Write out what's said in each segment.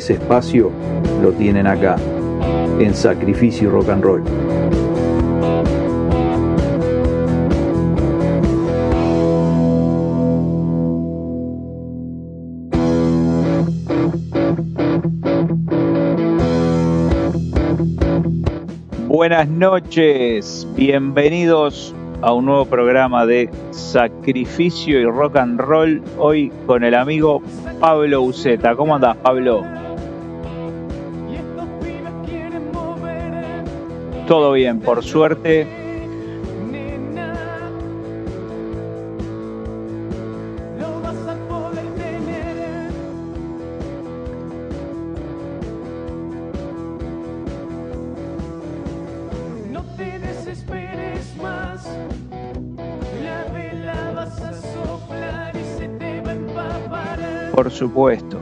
Ese espacio lo tienen acá, en Sacrificio Rock and Roll. Buenas noches, bienvenidos a un nuevo programa de Sacrificio y Rock and Roll, hoy con el amigo Pablo Uceta. ¿Cómo andás, Pablo? Te va a empapar. Por supuesto.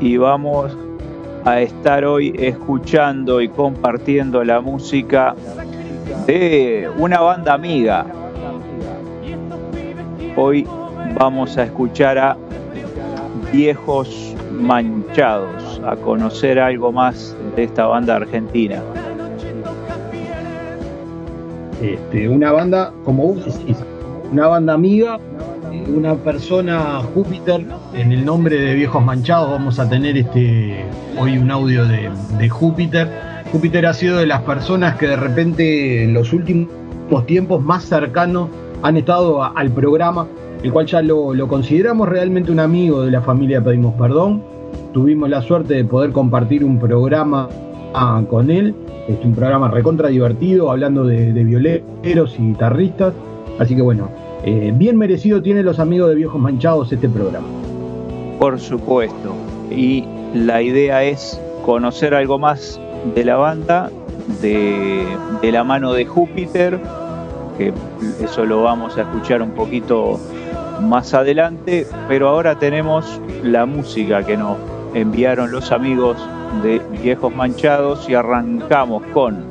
Y vamos a estar hoy escuchando y compartiendo la música de una banda amiga. Hoy vamos a escuchar a Viejos Manchados, a conocer algo más de esta banda argentina. Este, una banda, como una banda amiga, una persona Júpiter, en el nombre de Viejos Manchados vamos a tener este hoy un audio de, Júpiter. Júpiter ha sido de las personas que de repente en los últimos tiempos más cercanos han estado al programa, el cual ya lo, consideramos realmente un amigo de la familia Pedimos Perdón. Tuvimos la suerte de poder compartir un programa ah, con él, este, un programa recontra divertido, hablando de, violeros y guitarristas. Así que bueno, eh, bien merecido tiene los amigos de Viejos Manchados este programa. Por supuesto. Y la idea es conocer algo más de la banda, de, la mano de Júpiter, que eso lo vamos a escuchar un poquito más adelante, pero ahora tenemos la música que nos enviaron los amigos de Viejos Manchados y arrancamos con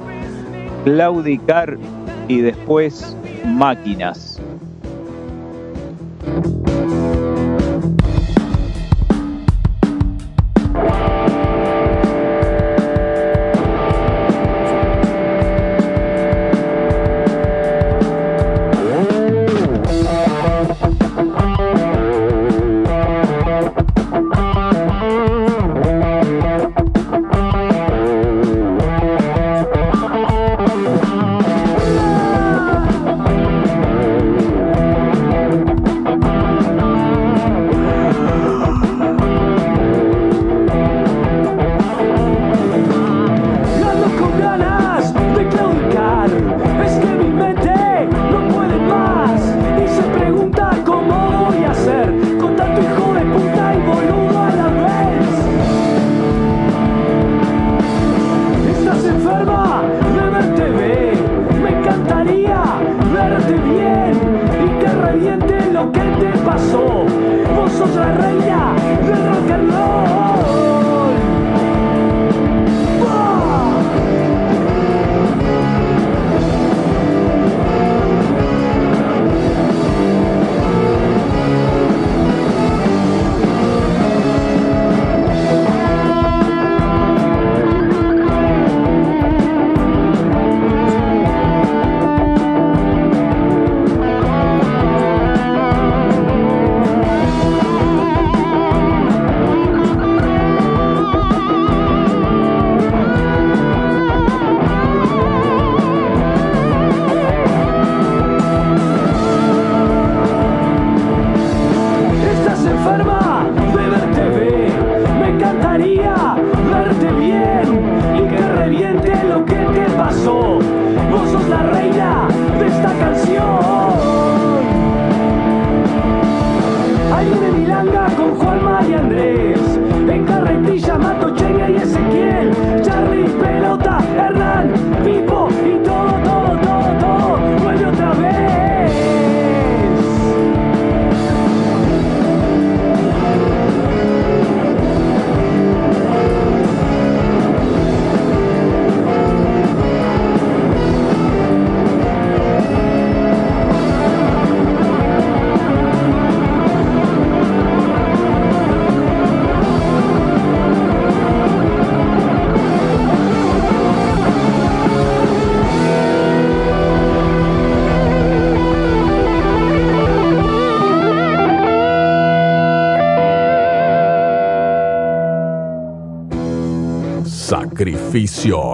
Claudicar y después Máquinas.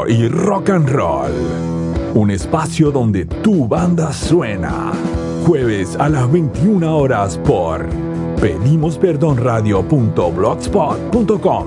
Y rock and roll. Un espacio donde tu banda suena. Jueves a las 21 horas por pedimosperdonradio.blogspot.com.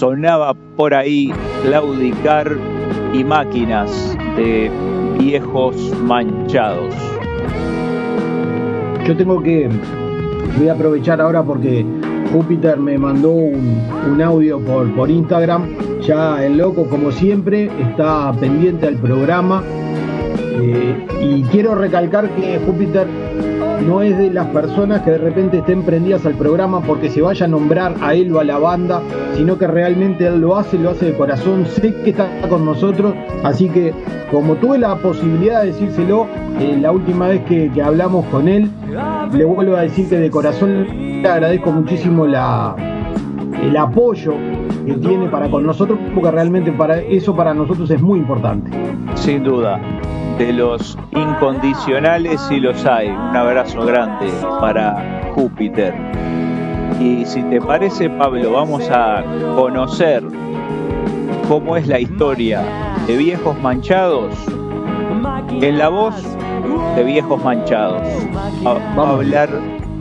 Sonaba por ahí claudicar y máquinas de viejos manchados. Yo tengo que. Voy a aprovechar ahora porque Júpiter me mandó un, un audio por, por Instagram. Ya el loco, como siempre, está pendiente al programa. Eh, y quiero recalcar que Júpiter no es de las personas que de repente estén prendidas al programa porque se vaya a nombrar a él o a la banda, sino que realmente él lo hace, lo hace de corazón, sé que está con nosotros, así que como tuve la posibilidad de decírselo eh, la última vez que, hablamos con él, le vuelvo a decir que de corazón le agradezco muchísimo la, el apoyo que tiene para con nosotros, porque realmente para eso para nosotros es muy importante. Sin duda, de los incondicionales sí los hay. Un abrazo grande para Júpiter. Y si te parece, Pablo, vamos a conocer cómo es la historia de Viejos Manchados en la voz de Viejos Manchados. Va a hablar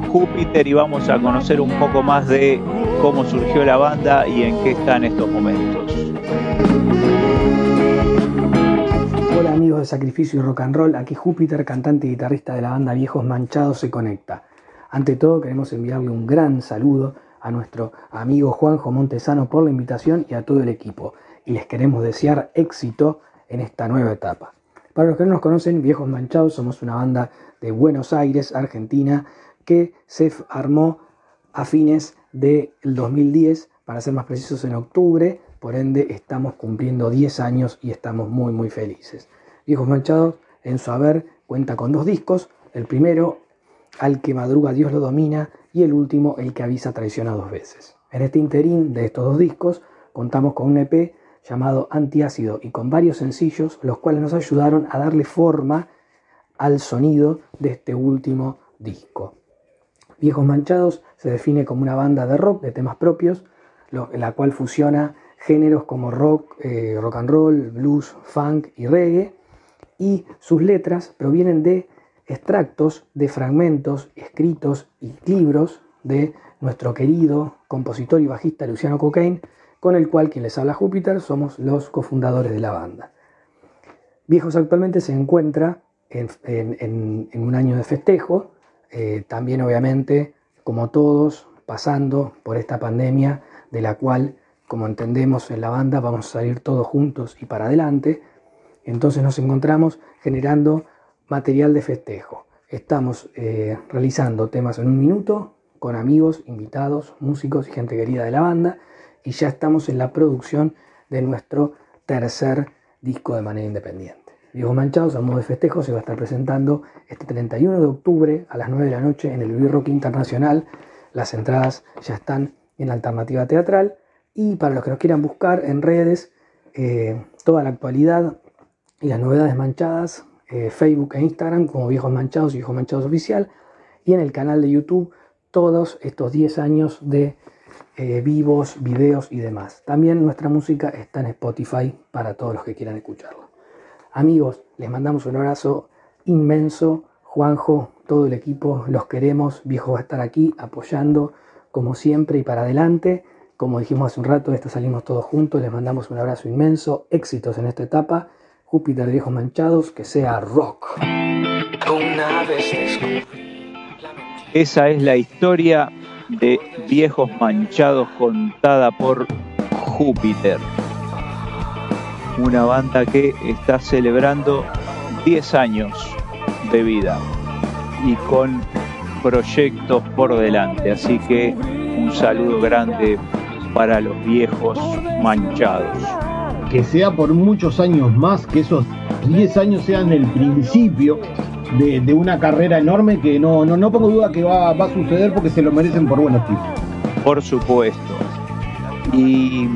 Júpiter y vamos a conocer un poco más de cómo surgió la banda y en qué está en estos momentos. De Sacrificio y Rock and Roll, aquí Júpiter, cantante y guitarrista de la banda Viejos Manchados se conecta. Ante todo queremos enviarle un gran saludo a nuestro amigo Juanjo Montesano por la invitación y a todo el equipo. Y les queremos desear éxito en esta nueva etapa. Para los que no nos conocen, Viejos Manchados somos una banda de Buenos Aires, Argentina, que se armó a fines del 2010, para ser más precisos en octubre, por ende estamos cumpliendo 10 años y estamos muy muy felices. Viejos Manchados en su haber cuenta con dos discos, el primero, Al que madruga Dios lo domina, y el último, El que avisa traiciona dos veces. En este interín de estos dos discos contamos con un EP llamado Antiácido y con varios sencillos, los cuales nos ayudaron a darle forma al sonido de este último disco. Viejos Manchados se define como una banda de rock de temas propios, la cual fusiona géneros como rock, eh, rock and roll, blues, funk y reggae, y sus letras provienen de extractos de fragmentos escritos y libros de nuestro querido compositor y bajista Luciano Cocaine, con el cual quien les habla Júpiter somos los cofundadores de la banda. Viejos actualmente se encuentra en, un año de festejo, eh, también obviamente, como todos, pasando por esta pandemia de la cual, como entendemos en la banda, vamos a salir todos juntos y para adelante. Entonces nos encontramos generando material de festejo. Estamos eh, realizando temas en un minuto con amigos, invitados, músicos y gente querida de la banda y ya estamos en la producción de nuestro tercer disco de manera independiente. Viejos Manchados, a modo de festejo, se va a estar presentando este 31 de octubre a las 9 de la noche en el B-Rock Internacional. Las entradas ya están en Alternativa Teatral. Y para los que nos quieran buscar en redes, eh, toda la actualidad y las novedades manchadas, eh, Facebook e Instagram como Viejos Manchados y Viejos Manchados Oficial. Y en el canal de YouTube todos estos 10 años de eh, vivos, videos y demás. También nuestra música está en Spotify para todos los que quieran escucharlo. Amigos, les mandamos un abrazo inmenso. Juanjo, todo el equipo, los queremos. Viejo va a estar aquí apoyando como siempre y para adelante. Como dijimos hace un rato, esto salimos todos juntos. Les mandamos un abrazo inmenso. Éxitos en esta etapa. Júpiter de Viejos Manchados, que sea rock. Esa es la historia de Viejos Manchados contada por Júpiter una banda que está celebrando 10 años de vida y con proyectos por delante. Así que un saludo grande para los viejos manchados. Que sea por muchos años más, que esos 10 años sean el principio de, una carrera enorme que no, no, no pongo duda que va, va a suceder porque se lo merecen por buenos tipos. Por supuesto. Y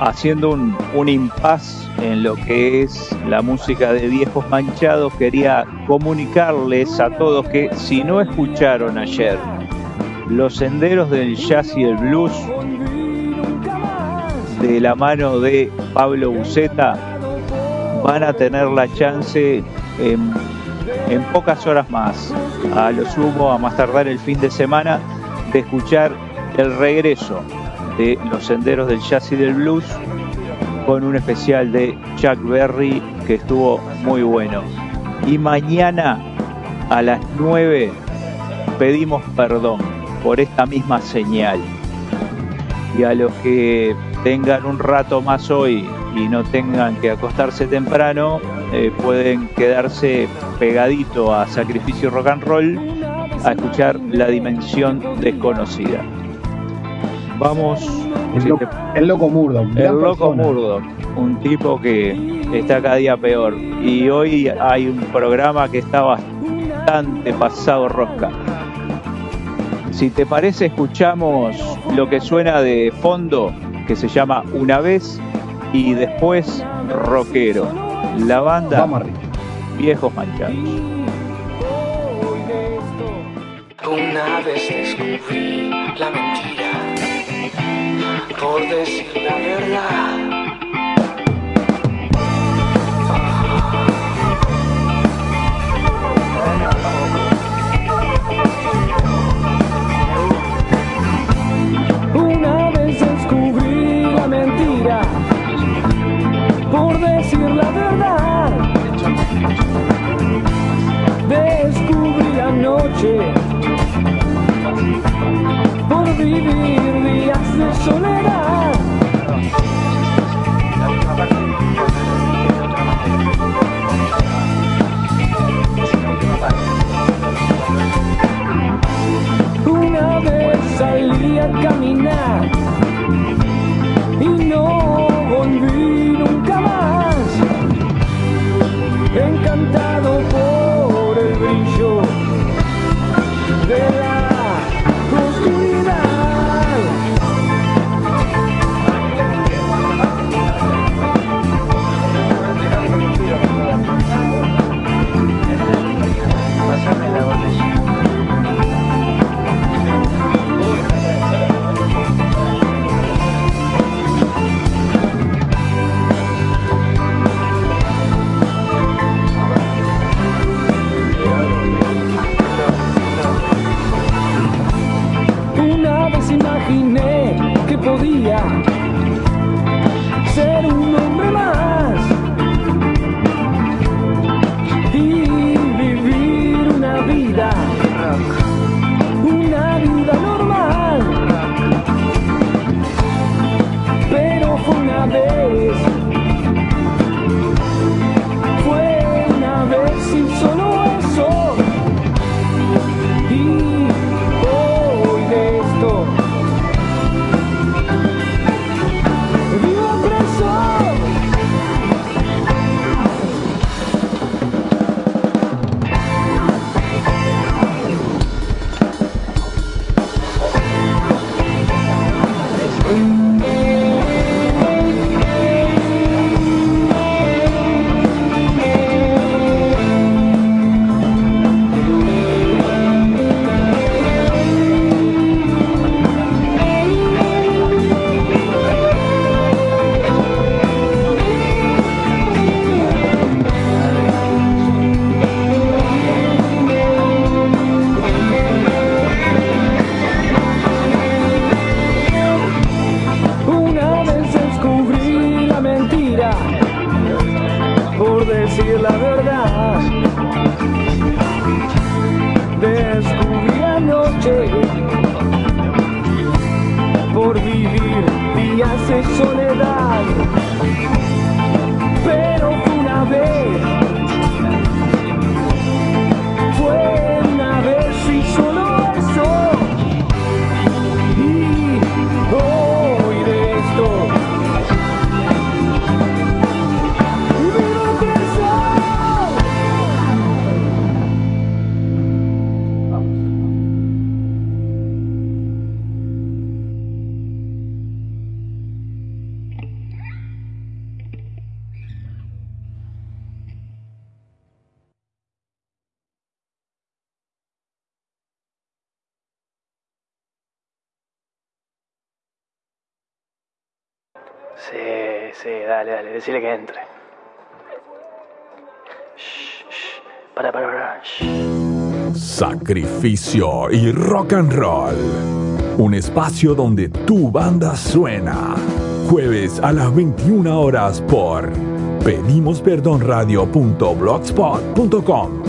haciendo un, un impas en lo que es la música de viejos manchados, quería comunicarles a todos que si no escucharon ayer los senderos del jazz y el blues de la mano de Pablo Buceta, van a tener la chance en, pocas horas más, a lo sumo, a más tardar el fin de semana, de escuchar el regreso de los senderos del jazz y del blues con un especial de Chuck Berry que estuvo muy bueno. Y mañana a las 9 pedimos perdón por esta misma señal. Y a los que tengan un rato más hoy y no tengan que acostarse temprano, eh, pueden quedarse pegadito a Sacrificio Rock and Roll a escuchar La Dimensión Desconocida. Vamos. El, si lo- te- el loco Murdoch. el loco persona. Murdoch, un tipo que está cada día peor. Y hoy hay un programa que está bastante pasado rosca. Si te parece, escuchamos lo que suena de fondo, que se llama Una vez y después Rockero. La banda Vamos arriba. Viejos Manchados. Una vez descubrí la mentira, por decir la verdad. Por decir la verdad. Descubrí la noche por vivir días de soledad. Una vez salí a caminar y no volví Imaginé que podía ser un hombre más Sí, sí, dale, dale, decile que entre. Shh, shh, para, para, para. shh. Sacrificio y rock and roll. Un espacio donde tu banda suena. Jueves a las 21 horas por pedimosperdonradio.blogspot.com.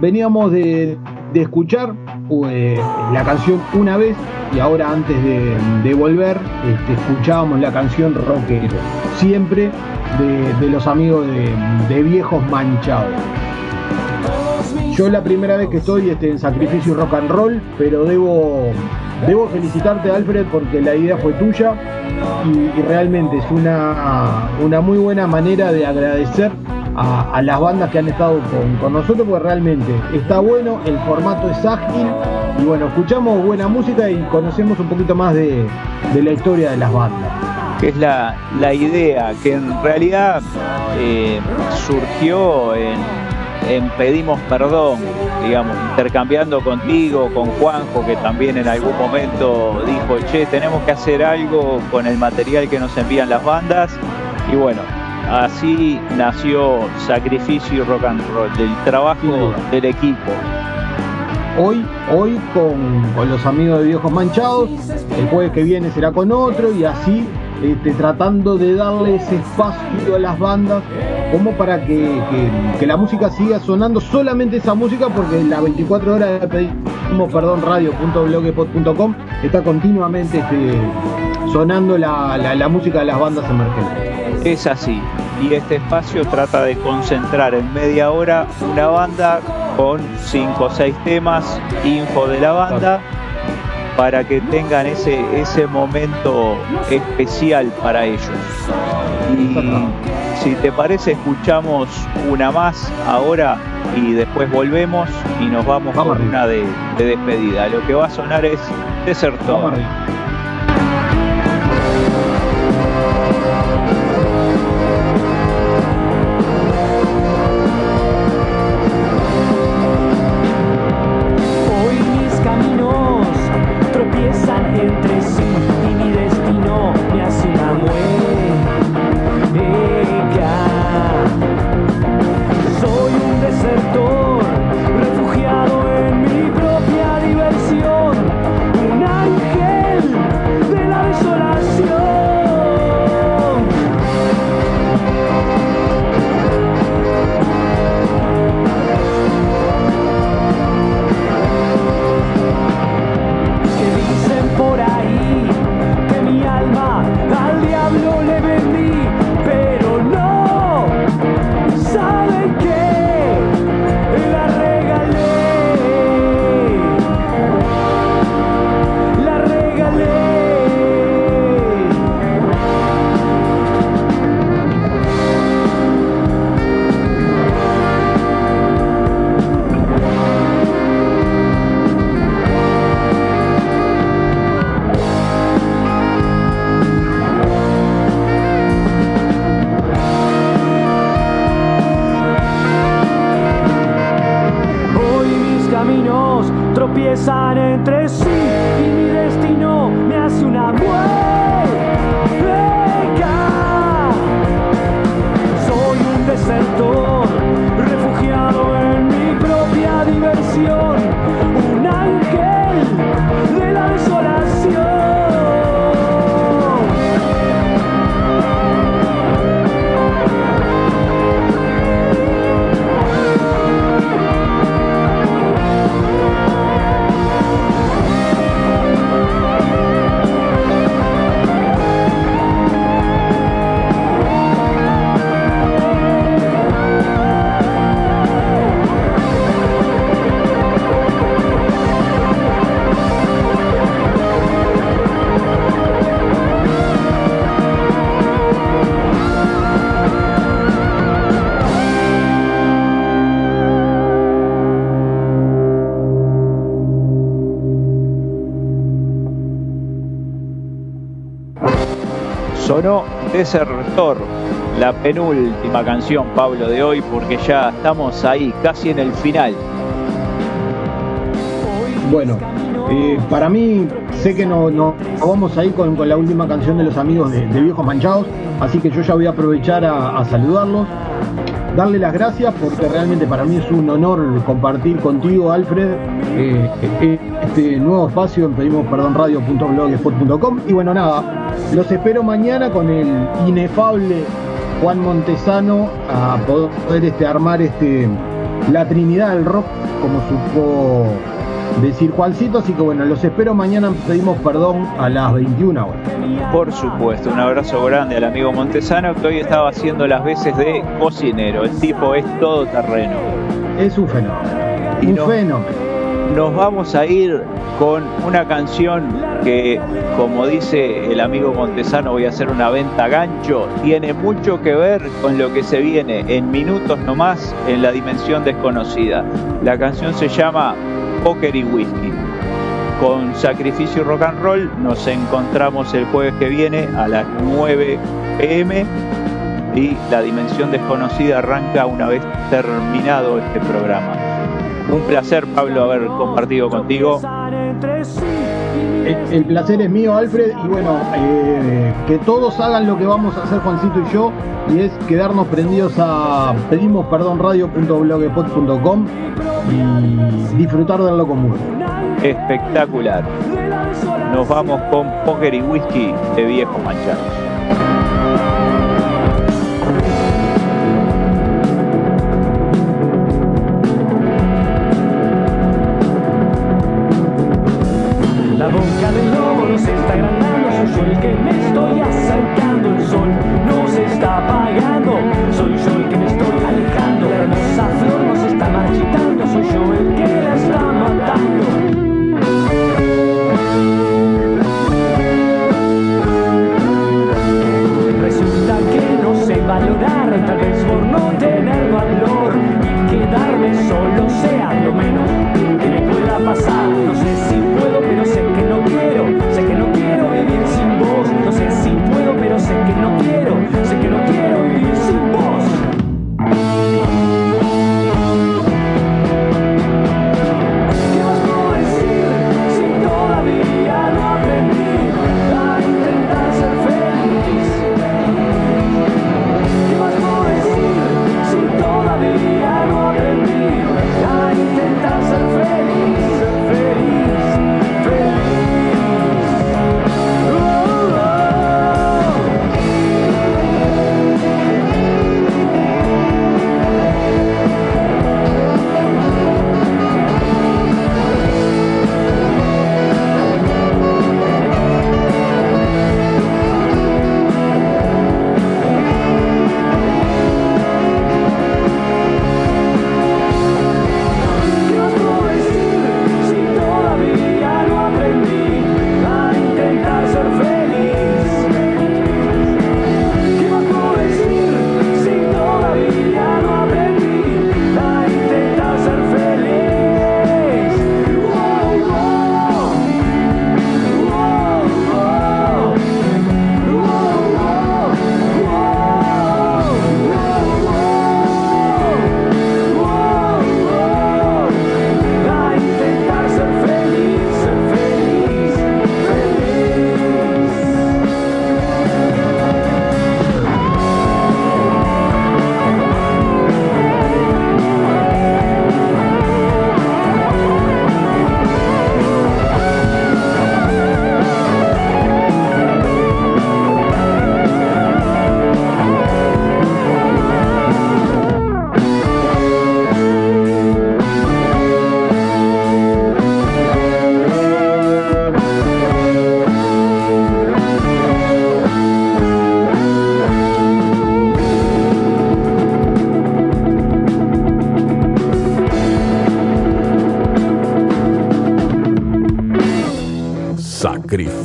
veníamos de, de escuchar eh, la canción una vez y ahora antes de, volver este, escuchábamos la canción Rockero, siempre de, de los amigos de, de Viejos Manchados. Yo es la primera vez que estoy este, en Sacrificio Rock and Roll, pero debo, debo felicitarte Alfred porque la idea fue tuya y, y realmente es una, una muy buena manera de agradecer a, las bandas que han estado con, con nosotros porque realmente está bueno, el formato es ágil y bueno, escuchamos buena música y conocemos un poquito más de, de la historia de las bandas. que es la, la idea, que en realidad eh, surgió en, en Pedimos Perdón, digamos, intercambiando contigo, con Juanjo, que también en algún momento dijo, che, tenemos que hacer algo con el material que nos envían las bandas, y bueno, así nació Sacrificio y Rock and Roll, del trabajo del equipo. Hoy, hoy con, con los amigos de Viejos Manchados, el jueves que viene será con otro y así este, tratando de darle ese espacio a las bandas como para que, que- que la música siga sonando, solamente esa música porque la 24 horas de pedimos perdón radio.blogspot.com está continuamente este, sonando la, la- la música de las bandas emergentes. Es así. Y este espacio trata de concentrar en media hora una banda con cinco o seis temas, info de la banda, para que tengan ese, ese momento especial para ellos. Y si te parece, escuchamos una más ahora y después volvemos y nos vamos, Vamos con arriba. una de, de despedida. Lo que va a sonar es Desertor. Desertor, la penúltima canción, Pablo, de hoy, porque ya estamos ahí, casi en el final. Bueno, eh, para mí sé que no, no vamos a ir con, con la última canción de los amigos de, Viejos Manchados, así que yo ya voy a aprovechar a, saludarlos, darle las gracias porque realmente para mí es un honor compartir contigo, Alfred, eh, este nuevo espacio en pedimos perdón radio.blogspot.com y bueno nada, los espero mañana con el inefable Juan Montesano a poder este, armar este la Trinidad del Rock como supo decir Juancito, así que bueno, los espero mañana, pedimos perdón a las 21 horas. Por supuesto, un abrazo grande al amigo Montesano que hoy estaba haciendo las veces de cocinero. El tipo es todo terreno. Es un fenómeno. Y un no- fenómeno. Nos vamos a ir con una canción que, como dice el amigo Montesano, voy a hacer una venta gancho, tiene mucho que ver con lo que se viene en minutos nomás en la dimensión desconocida. La canción se llama Poker y Whisky. Con Sacrificio Rock and Roll nos encontramos el jueves que viene a las 9 pm y la dimensión desconocida arranca una vez terminado este programa. Un placer, Pablo, haber compartido contigo. El, el placer es mío, Alfred, y bueno, eh, que todos hagan lo que vamos a hacer Juancito y yo, y es quedarnos prendidos a pedimos perdón radio.blogspot.com y disfrutar de lo común. Espectacular. Nos vamos con Póker y Whisky de Viejos Manchados.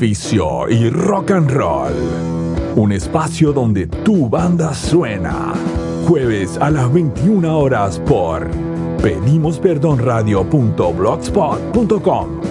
Y rock and roll. Un espacio donde tu banda suena. Jueves a las 21 horas por pedimosperdonradio.blogspot.com.